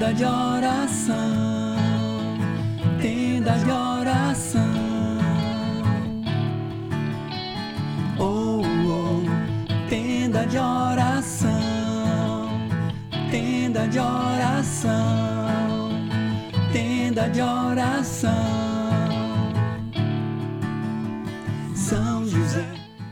tenda de oração, tenda de oração. Oh, oh, tenda de oração, tenda de oração, tenda de oração. São José,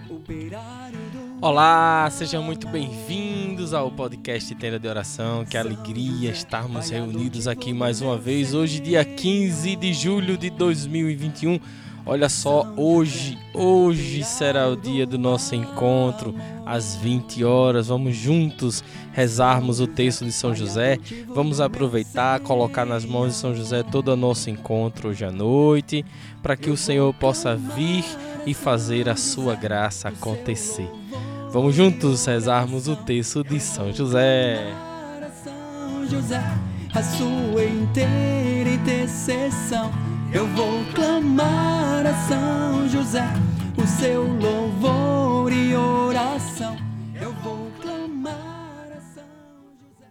operário Olá, sejam muito bem-vindos ao podcast Tenda de Oração. Que alegria estarmos reunidos aqui mais uma vez. Hoje, dia 15 de julho de 2021. Olha só, hoje, hoje será o dia do nosso encontro, às 20 horas. Vamos juntos rezarmos o texto de São José. Vamos aproveitar, colocar nas mãos de São José todo o nosso encontro hoje à noite, para que o Senhor possa vir e fazer a sua graça acontecer. Vamos juntos rezarmos o texto de São José. São José, a sua inteira intercessão. Eu vou clamar a São José, o seu louvor e oração. Eu vou clamar a São José.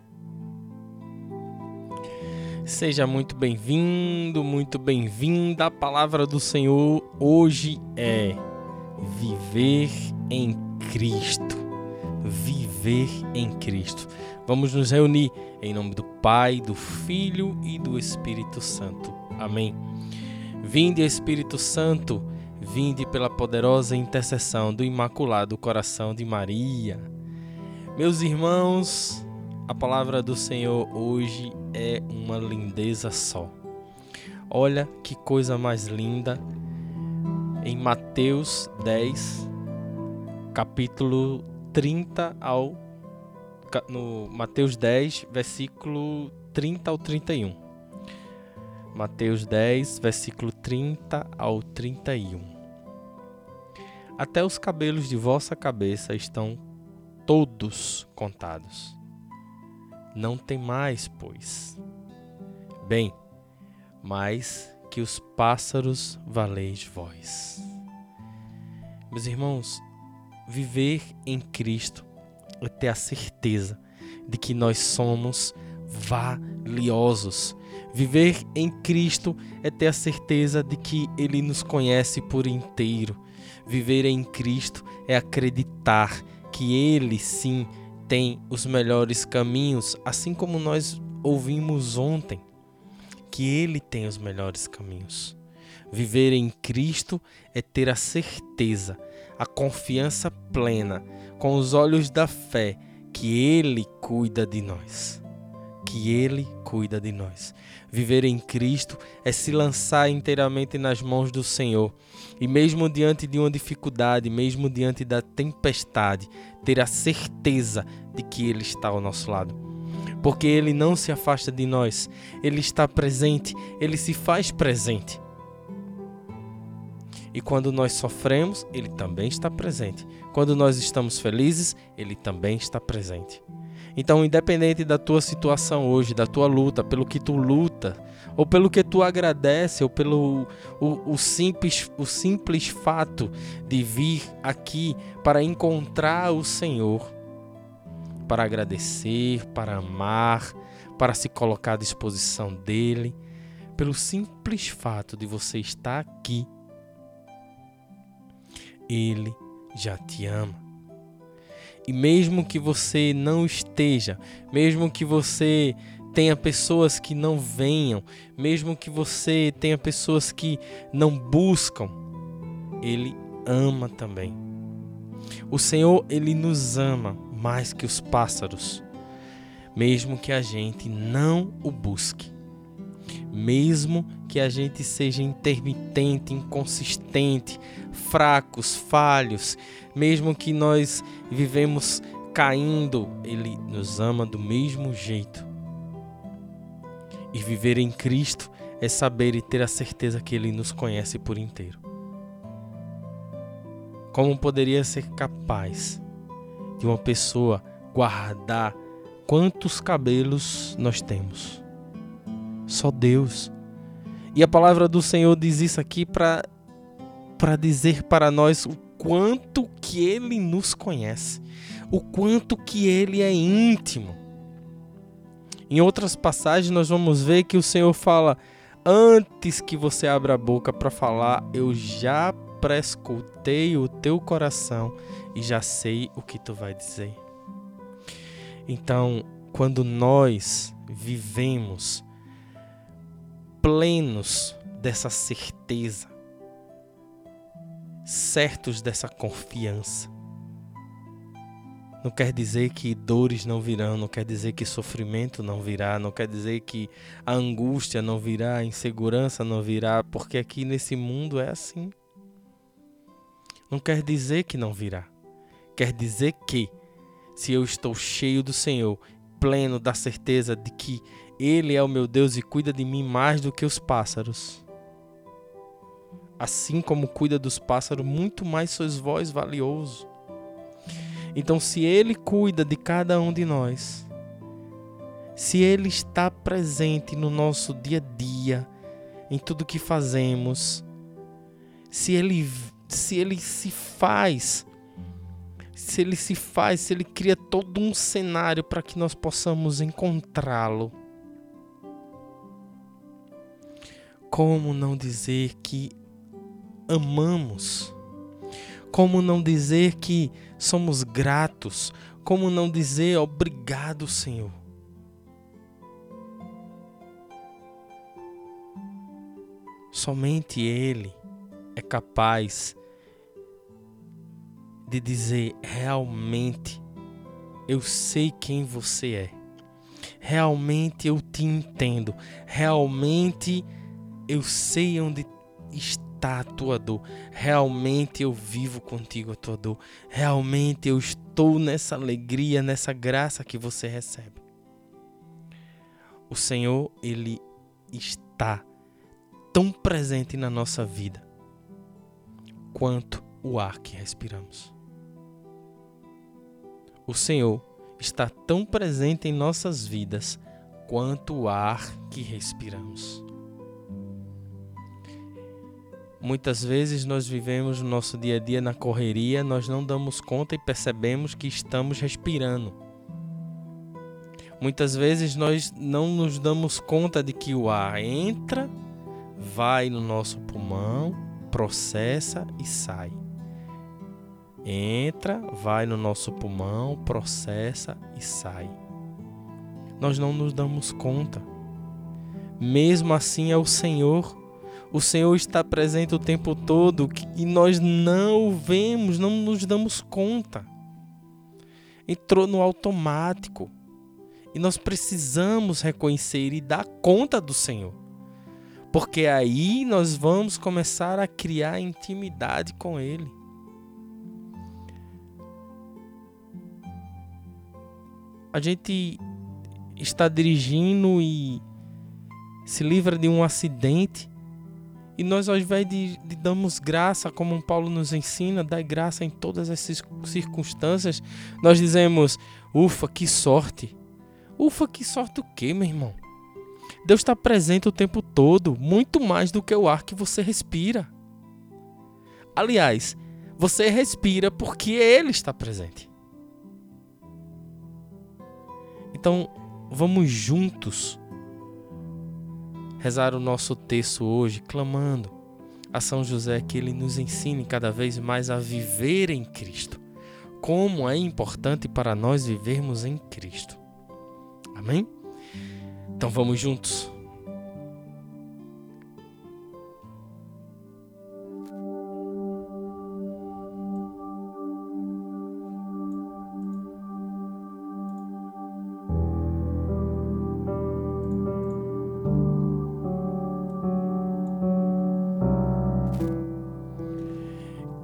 Seja muito bem-vindo, muito bem-vinda. A palavra do Senhor hoje é viver em Cristo. Viver em Cristo. Vamos nos reunir em nome do Pai, do Filho e do Espírito Santo. Amém. Vinde, Espírito Santo, vinde pela poderosa intercessão do Imaculado Coração de Maria. Meus irmãos, a palavra do Senhor hoje é uma lindeza só. Olha que coisa mais linda. Em Mateus 10, capítulo 30 ao no Mateus 10, versículo 30 ao 31. Mateus 10, versículo 30 ao 31. Até os cabelos de vossa cabeça estão todos contados. Não tem mais, pois. Bem, mais que os pássaros valeis vós. Meus irmãos, viver em Cristo é ter a certeza de que nós somos valiosos. Viver em Cristo é ter a certeza de que Ele nos conhece por inteiro. Viver em Cristo é acreditar que Ele sim tem os melhores caminhos, assim como nós ouvimos ontem, que Ele tem os melhores caminhos. Viver em Cristo é ter a certeza, a confiança plena, com os olhos da fé, que Ele cuida de nós. Que Ele cuida de nós. Viver em Cristo é se lançar inteiramente nas mãos do Senhor. E mesmo diante de uma dificuldade, mesmo diante da tempestade, ter a certeza de que Ele está ao nosso lado. Porque Ele não se afasta de nós, Ele está presente, Ele se faz presente. E quando nós sofremos, Ele também está presente. Quando nós estamos felizes, Ele também está presente. Então, independente da tua situação hoje, da tua luta, pelo que tu luta, ou pelo que tu agradece, ou pelo o, o simples, o simples fato de vir aqui para encontrar o Senhor, para agradecer, para amar, para se colocar à disposição dele, pelo simples fato de você estar aqui, ele já te ama. E mesmo que você não esteja, mesmo que você tenha pessoas que não venham, mesmo que você tenha pessoas que não buscam, ele ama também. O Senhor, ele nos ama mais que os pássaros, mesmo que a gente não o busque. Mesmo que a gente seja intermitente, inconsistente, fracos, falhos, mesmo que nós vivemos caindo, ele nos ama do mesmo jeito. E viver em Cristo é saber e ter a certeza que ele nos conhece por inteiro. Como poderia ser capaz de uma pessoa guardar quantos cabelos nós temos? Só Deus. E a palavra do Senhor diz isso aqui para para dizer para nós o quanto que ele nos conhece, o quanto que ele é íntimo. Em outras passagens nós vamos ver que o Senhor fala: "Antes que você abra a boca para falar, eu já prescutei o teu coração e já sei o que tu vai dizer". Então, quando nós vivemos plenos dessa certeza, certos dessa confiança. Não quer dizer que dores não virão, não quer dizer que sofrimento não virá, não quer dizer que a angústia não virá, a insegurança não virá, porque aqui nesse mundo é assim. Não quer dizer que não virá. Quer dizer que, se eu estou cheio do Senhor, pleno da certeza de que Ele é o meu Deus e cuida de mim mais do que os pássaros, assim como cuida dos pássaros, muito mais sois vós valioso. Então, se Ele cuida de cada um de nós, se Ele está presente no nosso dia a dia, em tudo que fazemos, se Ele, se Ele se faz, se Ele se faz, se Ele cria todo um cenário para que nós possamos encontrá-lo. Como não dizer que amamos? Como não dizer que somos gratos? Como não dizer obrigado, Senhor? Somente Ele é capaz de dizer realmente eu sei quem você é. Realmente eu te entendo. Realmente eu sei onde está a tua dor. Realmente eu vivo contigo a tua dor. Realmente eu estou nessa alegria, nessa graça que você recebe. O Senhor, Ele está tão presente na nossa vida quanto o ar que respiramos. O Senhor está tão presente em nossas vidas quanto o ar que respiramos. Muitas vezes nós vivemos no nosso dia a dia na correria, nós não damos conta e percebemos que estamos respirando. Muitas vezes nós não nos damos conta de que o ar entra, vai no nosso pulmão, processa e sai. Entra, vai no nosso pulmão, processa e sai. Nós não nos damos conta. Mesmo assim é o Senhor o Senhor está presente o tempo todo e nós não o vemos, não nos damos conta. Entrou no automático. E nós precisamos reconhecer e dar conta do Senhor. Porque aí nós vamos começar a criar intimidade com Ele. A gente está dirigindo e se livra de um acidente e nós, ao invés de, de darmos graça, como Paulo nos ensina, dar graça em todas essas circunstâncias, nós dizemos: ufa, que sorte. Ufa, que sorte o quê, meu irmão? Deus está presente o tempo todo, muito mais do que o ar que você respira. Aliás, você respira porque Ele está presente. Então, vamos juntos rezar o nosso texto hoje, clamando a São José que ele nos ensine cada vez mais a viver em Cristo. Como é importante para nós vivermos em Cristo. Amém? Então vamos juntos.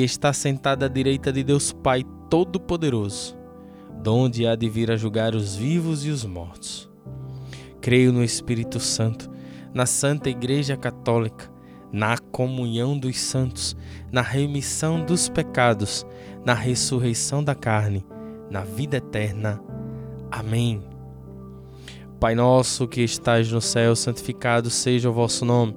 está sentado à direita de Deus Pai Todo-Poderoso. donde há de vir a julgar os vivos e os mortos. Creio no Espírito Santo, na Santa Igreja Católica, na comunhão dos santos, na remissão dos pecados, na ressurreição da carne, na vida eterna. Amém. Pai nosso que estais no céu, santificado seja o vosso nome.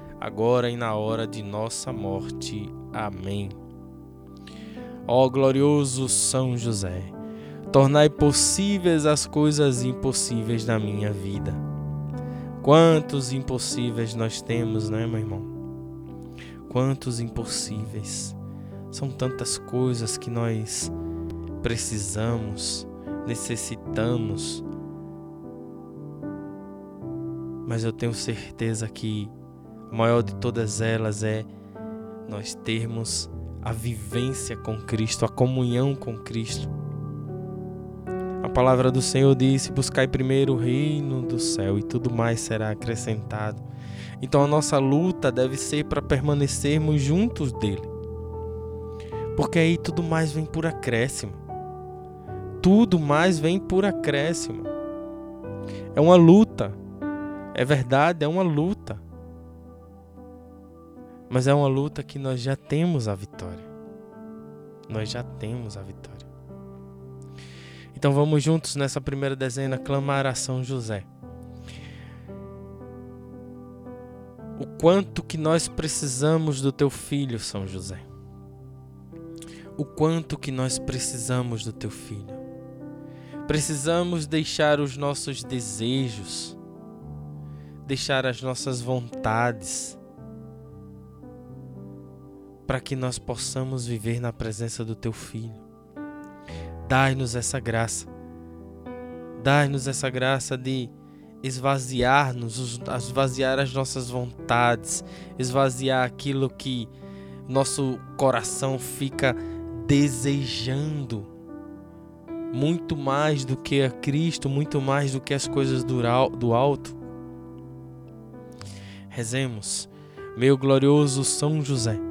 agora e na hora de nossa morte. Amém. Ó glorioso São José, tornai possíveis as coisas impossíveis na minha vida. Quantos impossíveis nós temos, né, meu irmão? Quantos impossíveis. São tantas coisas que nós precisamos, necessitamos. Mas eu tenho certeza que a maior de todas elas é nós termos a vivência com Cristo, a comunhão com Cristo. A palavra do Senhor disse: Buscai primeiro o reino do céu e tudo mais será acrescentado. Então a nossa luta deve ser para permanecermos juntos dele. Porque aí tudo mais vem por acréscimo. Tudo mais vem por acréscimo. É uma luta. É verdade, é uma luta. Mas é uma luta que nós já temos a vitória. Nós já temos a vitória. Então vamos juntos nessa primeira dezena clamar a São José. O quanto que nós precisamos do teu filho, São José. O quanto que nós precisamos do teu filho. Precisamos deixar os nossos desejos, deixar as nossas vontades, para que nós possamos viver na presença do Teu Filho. Dai-nos essa graça. Dai-nos essa graça de esvaziar-nos, esvaziar as nossas vontades, esvaziar aquilo que nosso coração fica desejando muito mais do que a Cristo, muito mais do que as coisas do alto. Rezemos, meu glorioso São José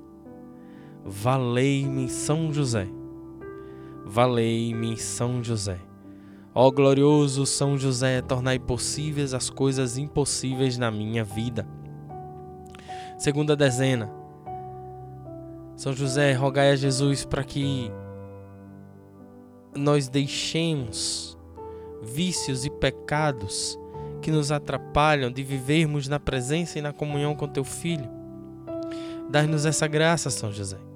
Valei-me São José. Valei-me São José. Ó glorioso São José, tornai possíveis as coisas impossíveis na minha vida. Segunda dezena. São José, rogai a Jesus para que nós deixemos vícios e pecados que nos atrapalham de vivermos na presença e na comunhão com teu filho. Dai-nos essa graça, São José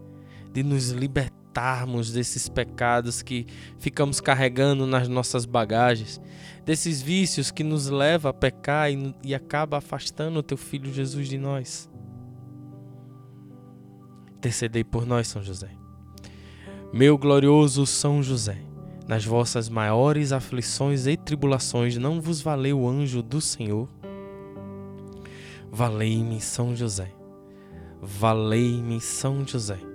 de nos libertarmos desses pecados que ficamos carregando nas nossas bagagens, desses vícios que nos leva a pecar e, e acaba afastando o teu filho Jesus de nós. Intercedei por nós, São José. Meu glorioso São José, nas vossas maiores aflições e tribulações não vos valeu o anjo do Senhor? Valei-me, São José. Valei-me, São José.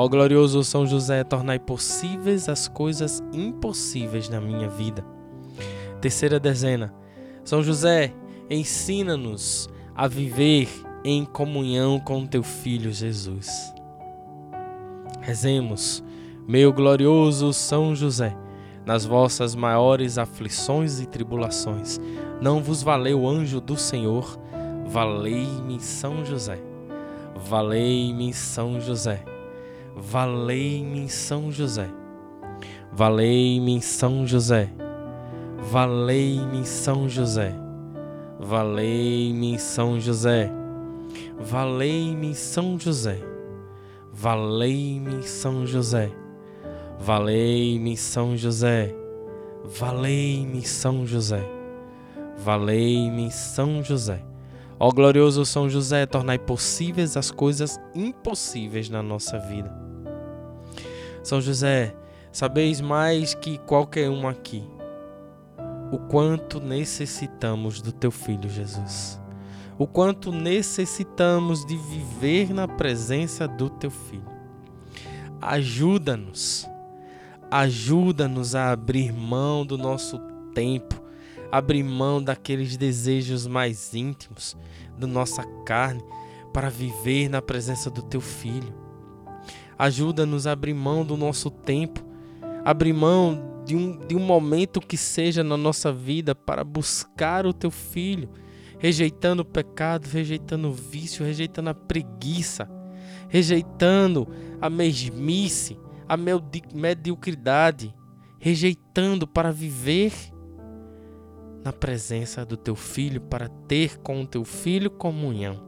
Ó glorioso São José, tornai possíveis as coisas impossíveis na minha vida. Terceira dezena. São José, ensina-nos a viver em comunhão com teu filho Jesus. Rezemos, meu glorioso São José, nas vossas maiores aflições e tribulações, não vos valeu o anjo do Senhor, valei-me São José. Valei-me São José. Valei-me São José. Valei-me São José. Valei-me São José. Valei-me São José. Valei-me São José. Valei-me São José. Valei-me São José. Valei-me São José. Valei-me São José. Ó glorioso São José, tornai possíveis as coisas impossíveis na nossa vida. São José, sabeis mais que qualquer um aqui o quanto necessitamos do teu filho Jesus. O quanto necessitamos de viver na presença do teu filho. Ajuda-nos. Ajuda-nos a abrir mão do nosso tempo, abrir mão daqueles desejos mais íntimos da nossa carne para viver na presença do teu filho. Ajuda-nos a abrir mão do nosso tempo, abrir mão de um, de um momento que seja na nossa vida para buscar o teu filho, rejeitando o pecado, rejeitando o vício, rejeitando a preguiça, rejeitando a mesmice, a mediocridade, rejeitando para viver na presença do teu filho, para ter com o teu filho comunhão.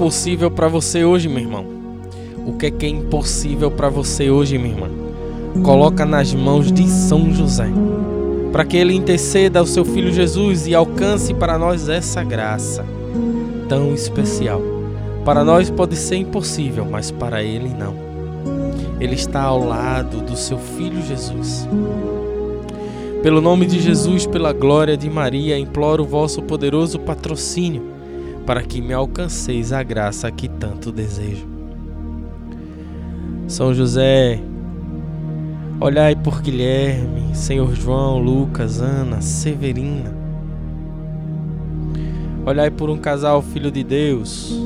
Impossível para você hoje, meu irmão? O que é, que é impossível para você hoje, minha irmã? Coloca nas mãos de São José para que ele interceda ao seu filho Jesus e alcance para nós essa graça tão especial. Para nós pode ser impossível, mas para ele não. Ele está ao lado do seu filho Jesus. Pelo nome de Jesus, pela glória de Maria, imploro o vosso poderoso patrocínio para que me alcanceis a graça que tanto desejo. São José, Olhai por Guilherme, Senhor João, Lucas, Ana, Severina. Olhai por um casal filho de Deus.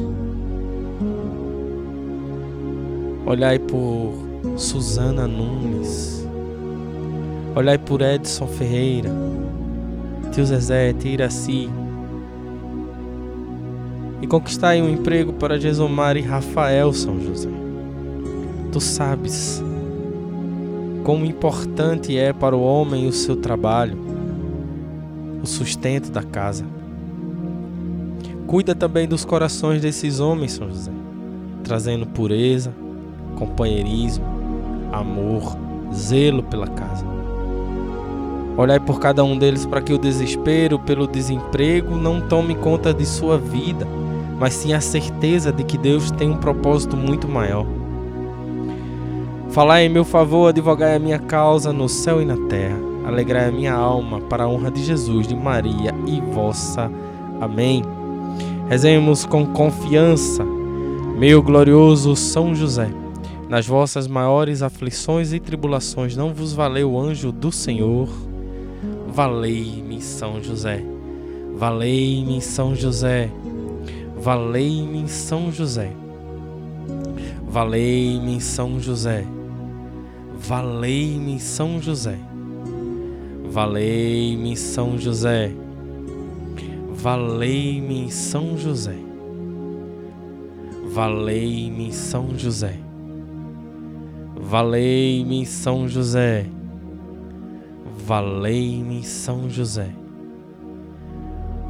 Olhai por Susana Nunes. Olhai por Edson Ferreira, tio Zezé, tia Iraci. E conquistai um emprego para Jesomar e Rafael São José. Tu sabes como importante é para o homem o seu trabalho, o sustento da casa. Cuida também dos corações desses homens, São José, trazendo pureza, companheirismo, amor, zelo pela casa. Olhai por cada um deles para que o desespero pelo desemprego não tome conta de sua vida, mas sim a certeza de que Deus tem um propósito muito maior. Falai em meu favor, advogai a minha causa no céu e na terra. Alegrai a minha alma para a honra de Jesus, de Maria e vossa. Amém. Rezemos com confiança, meu glorioso São José. Nas vossas maiores aflições e tribulações, não vos valeu o anjo do Senhor? Valei-me, São José. Valei-me, São José. Valei-me São José. Valei-me São José. Valei-me São José. Valei-me São José. Valei-me São José. Valei-me São José. Valei-me São José. Valei-me São José.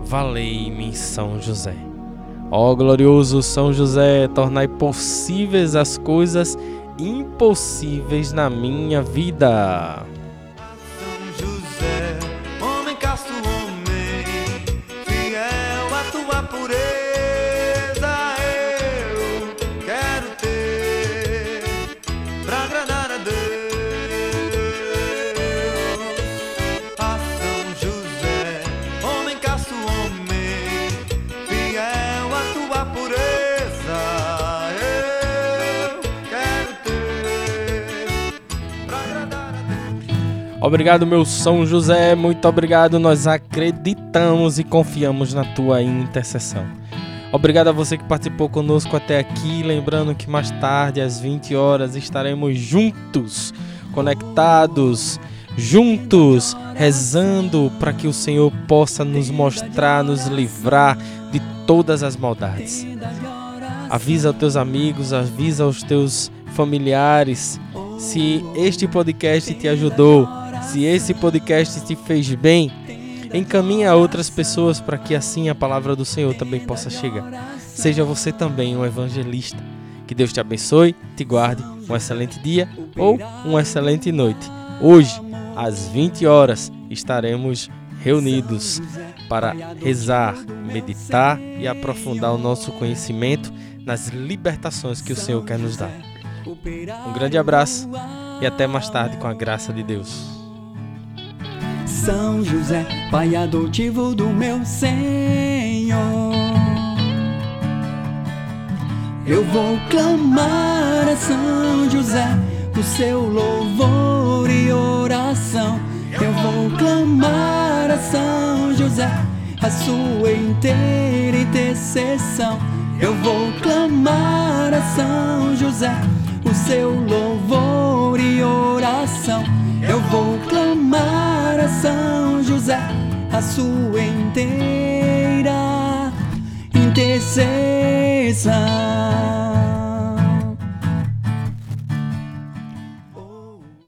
Valei-me São José. Ó glorioso São José, tornai possíveis as coisas impossíveis na minha vida. São José, homem casto, homem, fiel à tua pureza. Obrigado, meu São José, muito obrigado. Nós acreditamos e confiamos na tua intercessão. Obrigado a você que participou conosco até aqui. Lembrando que mais tarde, às 20 horas, estaremos juntos, conectados, juntos, rezando para que o Senhor possa nos mostrar, nos livrar de todas as maldades. Avisa aos teus amigos, avisa aos teus familiares. Se este podcast te ajudou, se esse podcast te fez bem, encaminhe a outras pessoas para que assim a palavra do Senhor também possa chegar. Seja você também um evangelista. Que Deus te abençoe, te guarde, um excelente dia ou uma excelente noite. Hoje, às 20 horas, estaremos reunidos para rezar, meditar e aprofundar o nosso conhecimento nas libertações que o Senhor quer nos dar. Um grande abraço e até mais tarde com a graça de Deus. São José, Pai adotivo do meu Senhor. Eu vou clamar a São José, o seu louvor e oração. Eu vou clamar a São José, a sua inteira intercessão. Eu vou clamar a São José, o seu louvor e oração. Eu vou clamar a São José, a sua inteira intercessão.